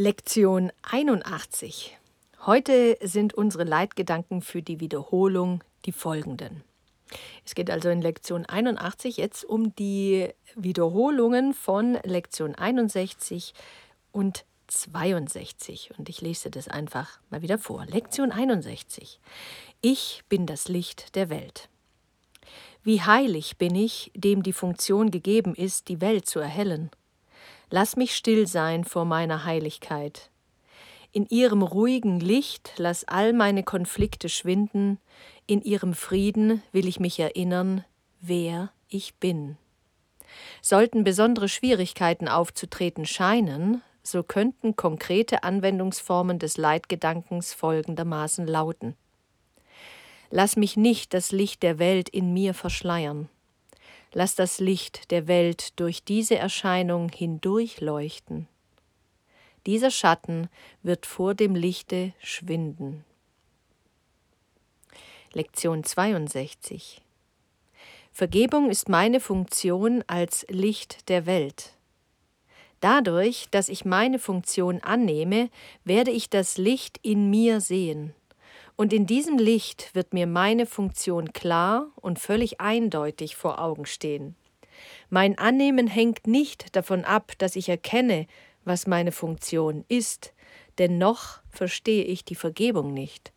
Lektion 81. Heute sind unsere Leitgedanken für die Wiederholung die folgenden. Es geht also in Lektion 81 jetzt um die Wiederholungen von Lektion 61 und 62. Und ich lese das einfach mal wieder vor. Lektion 61. Ich bin das Licht der Welt. Wie heilig bin ich, dem die Funktion gegeben ist, die Welt zu erhellen. Lass mich still sein vor meiner Heiligkeit. In ihrem ruhigen Licht lass all meine Konflikte schwinden, in ihrem Frieden will ich mich erinnern, wer ich bin. Sollten besondere Schwierigkeiten aufzutreten scheinen, so könnten konkrete Anwendungsformen des Leitgedankens folgendermaßen lauten. Lass mich nicht das Licht der Welt in mir verschleiern. Lass das Licht der Welt durch diese Erscheinung hindurchleuchten. Dieser Schatten wird vor dem Lichte schwinden. Lektion 62 Vergebung ist meine Funktion als Licht der Welt. Dadurch, dass ich meine Funktion annehme, werde ich das Licht in mir sehen. Und in diesem Licht wird mir meine Funktion klar und völlig eindeutig vor Augen stehen. Mein Annehmen hängt nicht davon ab, dass ich erkenne, was meine Funktion ist, denn noch verstehe ich die Vergebung nicht.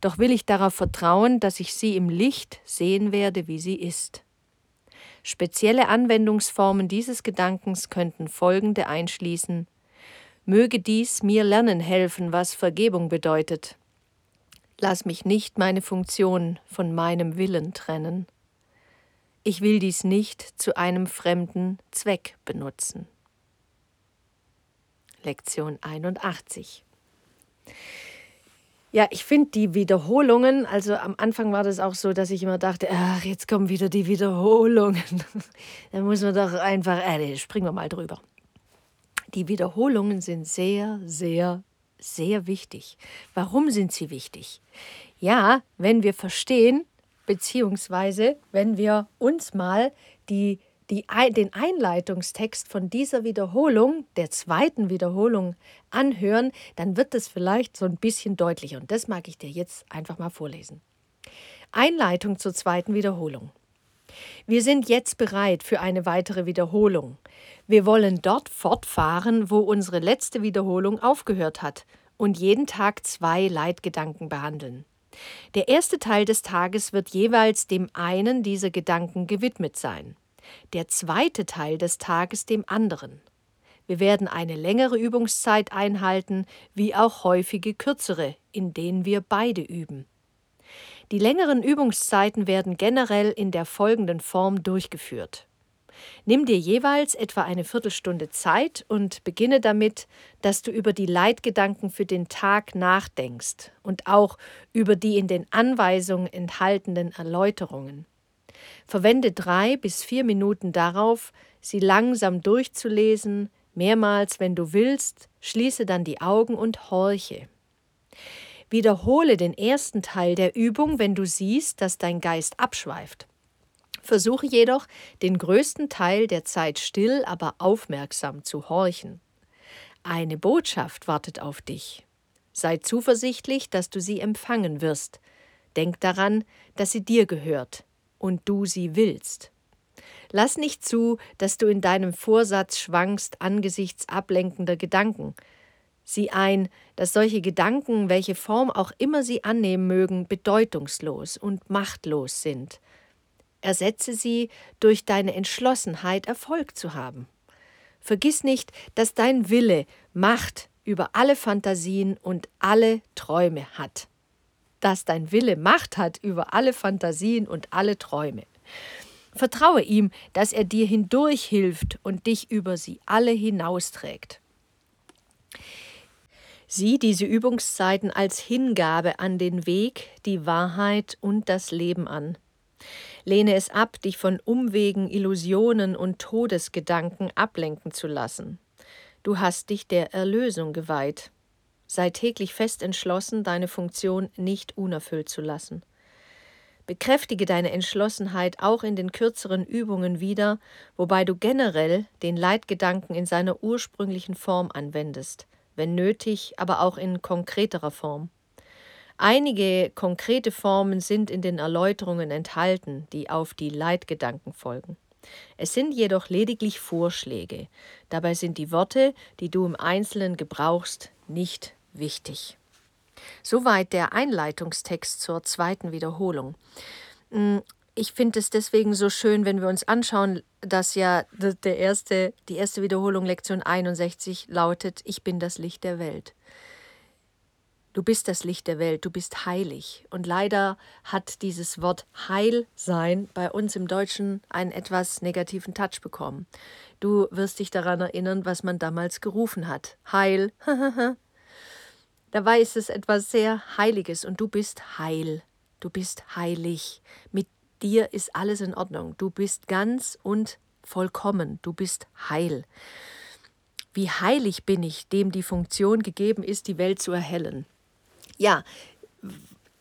Doch will ich darauf vertrauen, dass ich sie im Licht sehen werde, wie sie ist. Spezielle Anwendungsformen dieses Gedankens könnten folgende einschließen Möge dies mir lernen helfen, was Vergebung bedeutet, Lass mich nicht meine Funktion von meinem Willen trennen. Ich will dies nicht zu einem fremden Zweck benutzen. Lektion 81. Ja, ich finde die Wiederholungen, also am Anfang war das auch so, dass ich immer dachte, ach, jetzt kommen wieder die Wiederholungen. da muss man doch einfach, äh, springen wir mal drüber. Die Wiederholungen sind sehr, sehr sehr wichtig. Warum sind sie wichtig? Ja, wenn wir verstehen, beziehungsweise wenn wir uns mal die, die, den Einleitungstext von dieser Wiederholung, der zweiten Wiederholung, anhören, dann wird es vielleicht so ein bisschen deutlicher. Und das mag ich dir jetzt einfach mal vorlesen. Einleitung zur zweiten Wiederholung. Wir sind jetzt bereit für eine weitere Wiederholung. Wir wollen dort fortfahren, wo unsere letzte Wiederholung aufgehört hat und jeden Tag zwei Leitgedanken behandeln. Der erste Teil des Tages wird jeweils dem einen dieser Gedanken gewidmet sein, der zweite Teil des Tages dem anderen. Wir werden eine längere Übungszeit einhalten, wie auch häufige kürzere, in denen wir beide üben. Die längeren Übungszeiten werden generell in der folgenden Form durchgeführt. Nimm dir jeweils etwa eine Viertelstunde Zeit und beginne damit, dass du über die Leitgedanken für den Tag nachdenkst und auch über die in den Anweisungen enthaltenen Erläuterungen. Verwende drei bis vier Minuten darauf, sie langsam durchzulesen, mehrmals, wenn du willst, schließe dann die Augen und horche. Wiederhole den ersten Teil der Übung, wenn du siehst, dass dein Geist abschweift. Versuche jedoch, den größten Teil der Zeit still, aber aufmerksam zu horchen. Eine Botschaft wartet auf dich. Sei zuversichtlich, dass du sie empfangen wirst. Denk daran, dass sie dir gehört und du sie willst. Lass nicht zu, dass du in deinem Vorsatz schwankst angesichts ablenkender Gedanken, Sieh ein, dass solche Gedanken, welche Form auch immer sie annehmen mögen, bedeutungslos und machtlos sind. Ersetze sie durch deine Entschlossenheit, Erfolg zu haben. Vergiss nicht, dass dein Wille Macht über alle Fantasien und alle Träume hat. Dass dein Wille Macht hat über alle Fantasien und alle Träume. Vertraue ihm, dass er dir hindurch hilft und dich über sie alle hinausträgt. Sieh diese Übungszeiten als Hingabe an den Weg, die Wahrheit und das Leben an. Lehne es ab, dich von Umwegen, Illusionen und Todesgedanken ablenken zu lassen. Du hast dich der Erlösung geweiht. Sei täglich fest entschlossen, deine Funktion nicht unerfüllt zu lassen. Bekräftige deine Entschlossenheit auch in den kürzeren Übungen wieder, wobei du generell den Leitgedanken in seiner ursprünglichen Form anwendest wenn nötig, aber auch in konkreterer Form. Einige konkrete Formen sind in den Erläuterungen enthalten, die auf die Leitgedanken folgen. Es sind jedoch lediglich Vorschläge. Dabei sind die Worte, die du im Einzelnen gebrauchst, nicht wichtig. Soweit der Einleitungstext zur zweiten Wiederholung. Hm, ich finde es deswegen so schön, wenn wir uns anschauen, dass ja der erste, die erste Wiederholung Lektion 61 lautet, ich bin das Licht der Welt. Du bist das Licht der Welt, du bist heilig. Und leider hat dieses Wort Heilsein bei uns im Deutschen einen etwas negativen Touch bekommen. Du wirst dich daran erinnern, was man damals gerufen hat. Heil. Dabei ist es etwas sehr Heiliges und du bist heil. Du bist heilig. Mit dir ist alles in Ordnung. Du bist ganz und vollkommen. Du bist heil. Wie heilig bin ich, dem die Funktion gegeben ist, die Welt zu erhellen. Ja,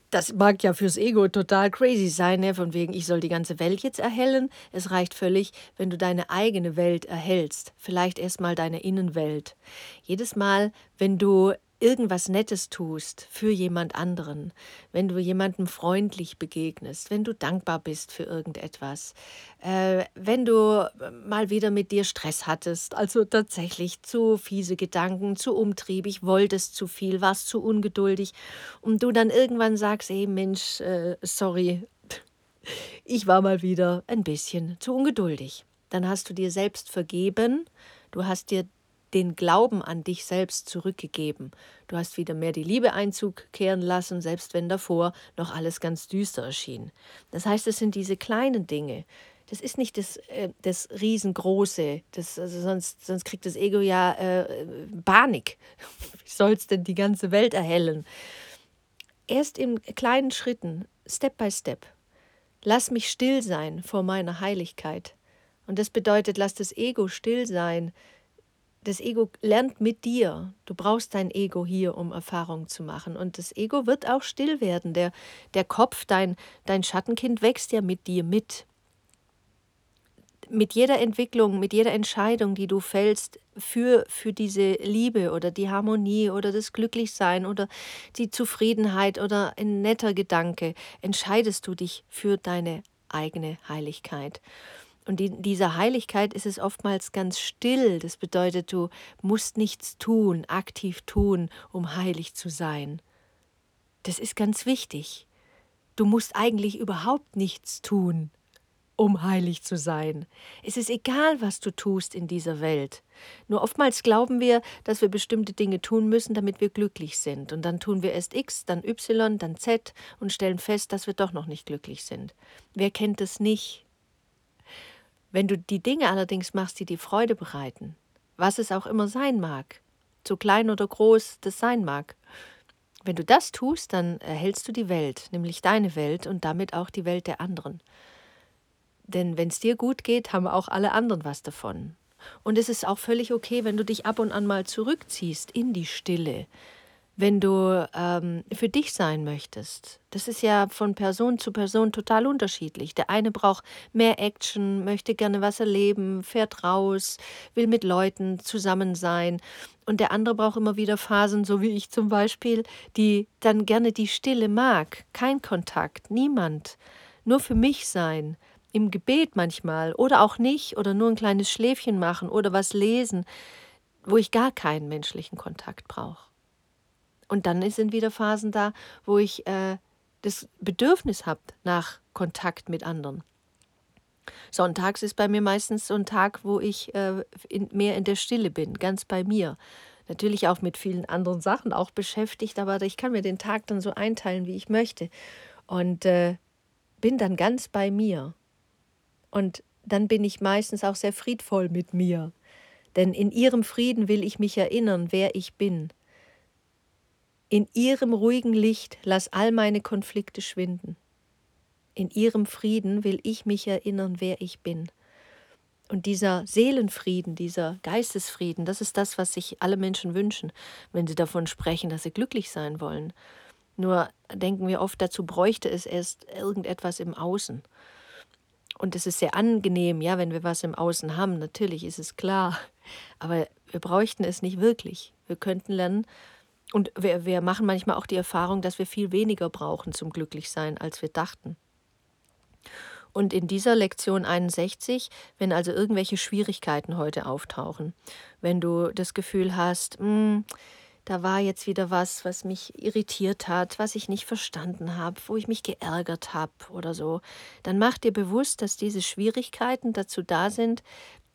das mag ja fürs Ego total crazy sein, ne? von wegen, ich soll die ganze Welt jetzt erhellen. Es reicht völlig, wenn du deine eigene Welt erhältst. Vielleicht erstmal deine Innenwelt. Jedes Mal, wenn du irgendwas Nettes tust für jemand anderen, wenn du jemandem freundlich begegnest, wenn du dankbar bist für irgendetwas, äh, wenn du mal wieder mit dir Stress hattest, also tatsächlich zu fiese Gedanken, zu umtriebig, wolltest zu viel, warst zu ungeduldig und du dann irgendwann sagst, ey Mensch, äh, sorry, ich war mal wieder ein bisschen zu ungeduldig. Dann hast du dir selbst vergeben, du hast dir den Glauben an dich selbst zurückgegeben. Du hast wieder mehr die Liebe Einzug kehren lassen, selbst wenn davor noch alles ganz düster erschien. Das heißt, es sind diese kleinen Dinge. Das ist nicht das, äh, das Riesengroße, das, also sonst, sonst kriegt das Ego ja äh, Panik. Wie soll es denn die ganze Welt erhellen? Erst in kleinen Schritten, Step by Step. Lass mich still sein vor meiner Heiligkeit. Und das bedeutet, lass das Ego still sein das Ego lernt mit dir. Du brauchst dein Ego hier, um Erfahrung zu machen. Und das Ego wird auch still werden. Der, der Kopf, dein, dein Schattenkind wächst ja mit dir mit. Mit jeder Entwicklung, mit jeder Entscheidung, die du fällst für, für diese Liebe oder die Harmonie oder das Glücklichsein oder die Zufriedenheit oder ein netter Gedanke, entscheidest du dich für deine eigene Heiligkeit. Und in dieser Heiligkeit ist es oftmals ganz still. Das bedeutet, du musst nichts tun, aktiv tun, um heilig zu sein. Das ist ganz wichtig. Du musst eigentlich überhaupt nichts tun, um heilig zu sein. Es ist egal, was du tust in dieser Welt. Nur oftmals glauben wir, dass wir bestimmte Dinge tun müssen, damit wir glücklich sind. Und dann tun wir erst X, dann Y, dann Z und stellen fest, dass wir doch noch nicht glücklich sind. Wer kennt es nicht? Wenn du die Dinge allerdings machst, die dir Freude bereiten, was es auch immer sein mag, so klein oder groß das sein mag, wenn du das tust, dann erhältst du die Welt, nämlich deine Welt und damit auch die Welt der anderen. Denn wenn es dir gut geht, haben auch alle anderen was davon. Und es ist auch völlig okay, wenn du dich ab und an mal zurückziehst in die Stille, wenn du ähm, für dich sein möchtest. Das ist ja von Person zu Person total unterschiedlich. Der eine braucht mehr Action, möchte gerne was erleben, fährt raus, will mit Leuten zusammen sein. Und der andere braucht immer wieder Phasen, so wie ich zum Beispiel, die dann gerne die Stille mag. Kein Kontakt, niemand. Nur für mich sein. Im Gebet manchmal oder auch nicht oder nur ein kleines Schläfchen machen oder was lesen, wo ich gar keinen menschlichen Kontakt brauche. Und dann sind wieder Phasen da, wo ich äh, das Bedürfnis habe nach Kontakt mit anderen. Sonntags ist bei mir meistens so ein Tag, wo ich äh, in, mehr in der Stille bin, ganz bei mir. Natürlich auch mit vielen anderen Sachen auch beschäftigt, aber ich kann mir den Tag dann so einteilen, wie ich möchte. Und äh, bin dann ganz bei mir. Und dann bin ich meistens auch sehr friedvoll mit mir. Denn in ihrem Frieden will ich mich erinnern, wer ich bin. In ihrem ruhigen Licht lass all meine Konflikte schwinden. In ihrem Frieden will ich mich erinnern, wer ich bin. Und dieser Seelenfrieden, dieser Geistesfrieden, das ist das, was sich alle Menschen wünschen, wenn sie davon sprechen, dass sie glücklich sein wollen. Nur denken wir oft, dazu bräuchte es erst irgendetwas im Außen. Und es ist sehr angenehm, ja, wenn wir was im Außen haben. Natürlich ist es klar. Aber wir bräuchten es nicht wirklich. Wir könnten lernen, und wir, wir machen manchmal auch die Erfahrung, dass wir viel weniger brauchen zum Glücklichsein, als wir dachten. Und in dieser Lektion 61, wenn also irgendwelche Schwierigkeiten heute auftauchen, wenn du das Gefühl hast, hm, da war jetzt wieder was, was mich irritiert hat, was ich nicht verstanden habe, wo ich mich geärgert habe oder so, dann mach dir bewusst, dass diese Schwierigkeiten dazu da sind,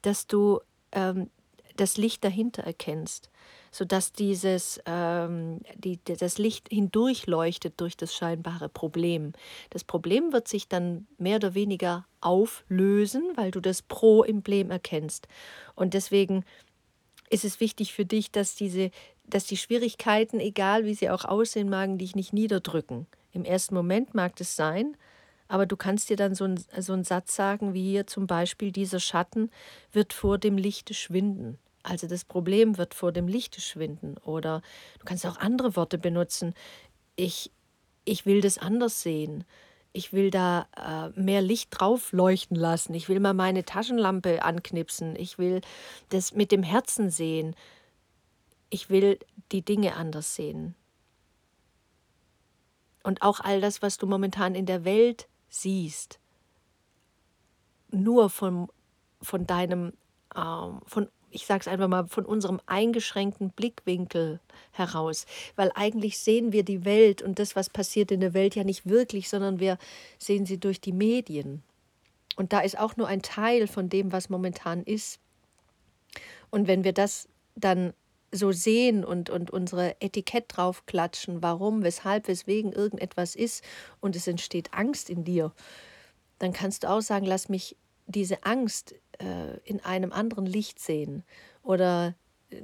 dass du ähm, das Licht dahinter erkennst, sodass dieses, ähm, die, das Licht hindurchleuchtet durch das scheinbare Problem. Das Problem wird sich dann mehr oder weniger auflösen, weil du das Pro-Emblem erkennst. Und deswegen ist es wichtig für dich, dass diese, dass die Schwierigkeiten, egal wie sie auch aussehen magen, dich nicht niederdrücken. Im ersten Moment mag das sein, aber du kannst dir dann so, ein, so einen Satz sagen, wie hier zum Beispiel, dieser Schatten wird vor dem Lichte schwinden. Also das Problem wird vor dem Lichte schwinden. Oder du kannst auch andere Worte benutzen. Ich, ich will das anders sehen. Ich will da äh, mehr Licht drauf leuchten lassen. Ich will mal meine Taschenlampe anknipsen. Ich will das mit dem Herzen sehen. Ich will die Dinge anders sehen. Und auch all das, was du momentan in der Welt siehst, nur von, von deinem, ähm, von ich sage es einfach mal, von unserem eingeschränkten Blickwinkel heraus. Weil eigentlich sehen wir die Welt und das, was passiert in der Welt, ja nicht wirklich, sondern wir sehen sie durch die Medien. Und da ist auch nur ein Teil von dem, was momentan ist. Und wenn wir das dann so sehen und, und unsere Etikett draufklatschen, warum, weshalb, weswegen irgendetwas ist und es entsteht Angst in dir, dann kannst du auch sagen, lass mich diese Angst äh, in einem anderen Licht sehen oder äh,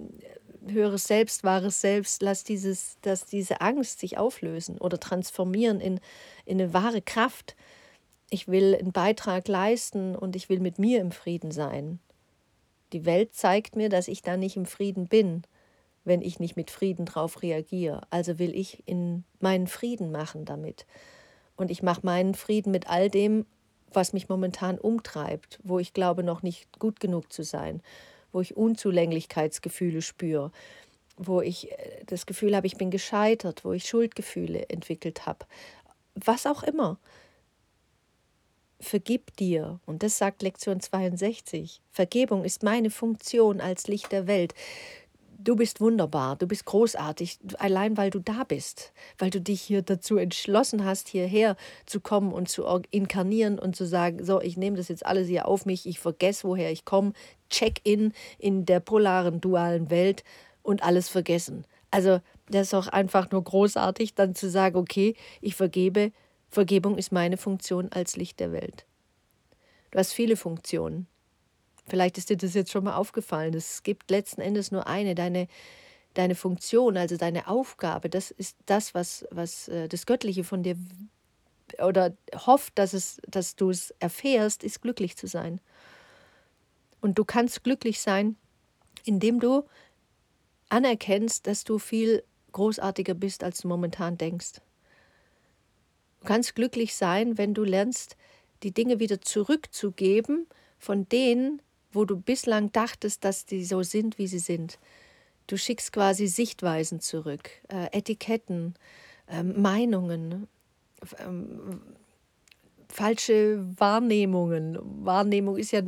höheres Selbst, wahres Selbst, lass dieses, dass diese Angst sich auflösen oder transformieren in, in eine wahre Kraft. Ich will einen Beitrag leisten und ich will mit mir im Frieden sein. Die Welt zeigt mir, dass ich da nicht im Frieden bin, wenn ich nicht mit Frieden drauf reagiere. Also will ich in meinen Frieden machen damit. Und ich mache meinen Frieden mit all dem, was mich momentan umtreibt, wo ich glaube, noch nicht gut genug zu sein, wo ich Unzulänglichkeitsgefühle spüre, wo ich äh, das Gefühl habe, ich bin gescheitert, wo ich Schuldgefühle entwickelt habe. Was auch immer. Vergib dir, und das sagt Lektion 62, Vergebung ist meine Funktion als Licht der Welt du bist wunderbar, du bist großartig, allein weil du da bist, weil du dich hier dazu entschlossen hast, hierher zu kommen und zu inkarnieren und zu sagen, so, ich nehme das jetzt alles hier auf mich, ich vergesse, woher ich komme, check-in in der polaren, dualen Welt und alles vergessen. Also das ist auch einfach nur großartig, dann zu sagen, okay, ich vergebe, Vergebung ist meine Funktion als Licht der Welt. Du hast viele Funktionen. Vielleicht ist dir das jetzt schon mal aufgefallen. Es gibt letzten Endes nur eine, deine, deine Funktion, also deine Aufgabe. Das ist das, was, was äh, das Göttliche von dir oder hofft, dass, es, dass du es erfährst, ist glücklich zu sein. Und du kannst glücklich sein, indem du anerkennst, dass du viel großartiger bist, als du momentan denkst. Du kannst glücklich sein, wenn du lernst, die Dinge wieder zurückzugeben von denen, wo du bislang dachtest, dass die so sind, wie sie sind. Du schickst quasi Sichtweisen zurück, äh, Etiketten, äh, Meinungen, ähm, falsche Wahrnehmungen. Wahrnehmung ist ja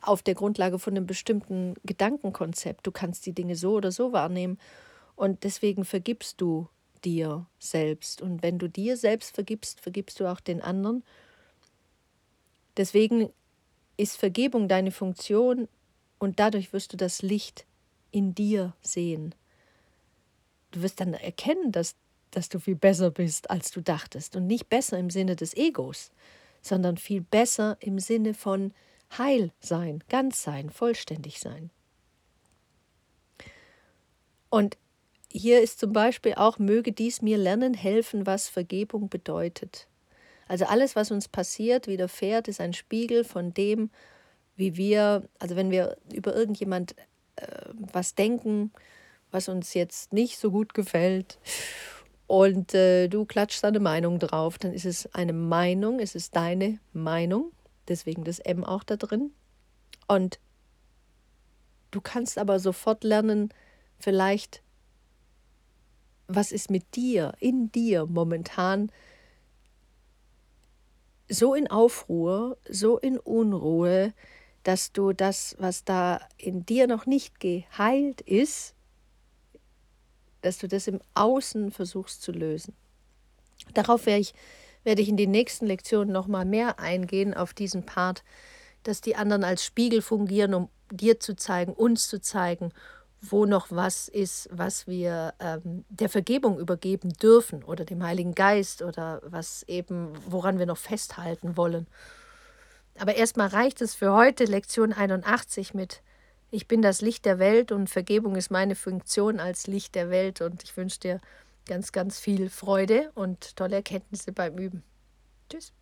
auf der Grundlage von einem bestimmten Gedankenkonzept. Du kannst die Dinge so oder so wahrnehmen und deswegen vergibst du dir selbst. Und wenn du dir selbst vergibst, vergibst du auch den anderen. Deswegen ist Vergebung deine Funktion und dadurch wirst du das Licht in dir sehen. Du wirst dann erkennen, dass, dass du viel besser bist, als du dachtest. Und nicht besser im Sinne des Egos, sondern viel besser im Sinne von Heil sein, ganz sein, vollständig sein. Und hier ist zum Beispiel auch, möge dies mir lernen helfen, was Vergebung bedeutet. Also alles, was uns passiert, widerfährt, ist ein Spiegel von dem, wie wir, also wenn wir über irgendjemand äh, was denken, was uns jetzt nicht so gut gefällt und äh, du klatschst eine Meinung drauf, dann ist es eine Meinung, es ist deine Meinung, deswegen das M auch da drin. Und Du kannst aber sofort lernen, vielleicht, was ist mit dir, in dir momentan so in Aufruhr, so in Unruhe, dass du das, was da in dir noch nicht geheilt ist, dass du das im Außen versuchst zu lösen. Darauf werde ich, werde ich in den nächsten Lektionen noch mal mehr eingehen auf diesen Part, dass die anderen als Spiegel fungieren, um dir zu zeigen, uns zu zeigen, wo noch was ist, was wir ähm, der Vergebung übergeben dürfen oder dem Heiligen Geist oder was eben, woran wir noch festhalten wollen. Aber erstmal reicht es für heute Lektion 81 mit Ich bin das Licht der Welt und Vergebung ist meine Funktion als Licht der Welt und ich wünsche dir ganz, ganz viel Freude und tolle Erkenntnisse beim Üben. Tschüss.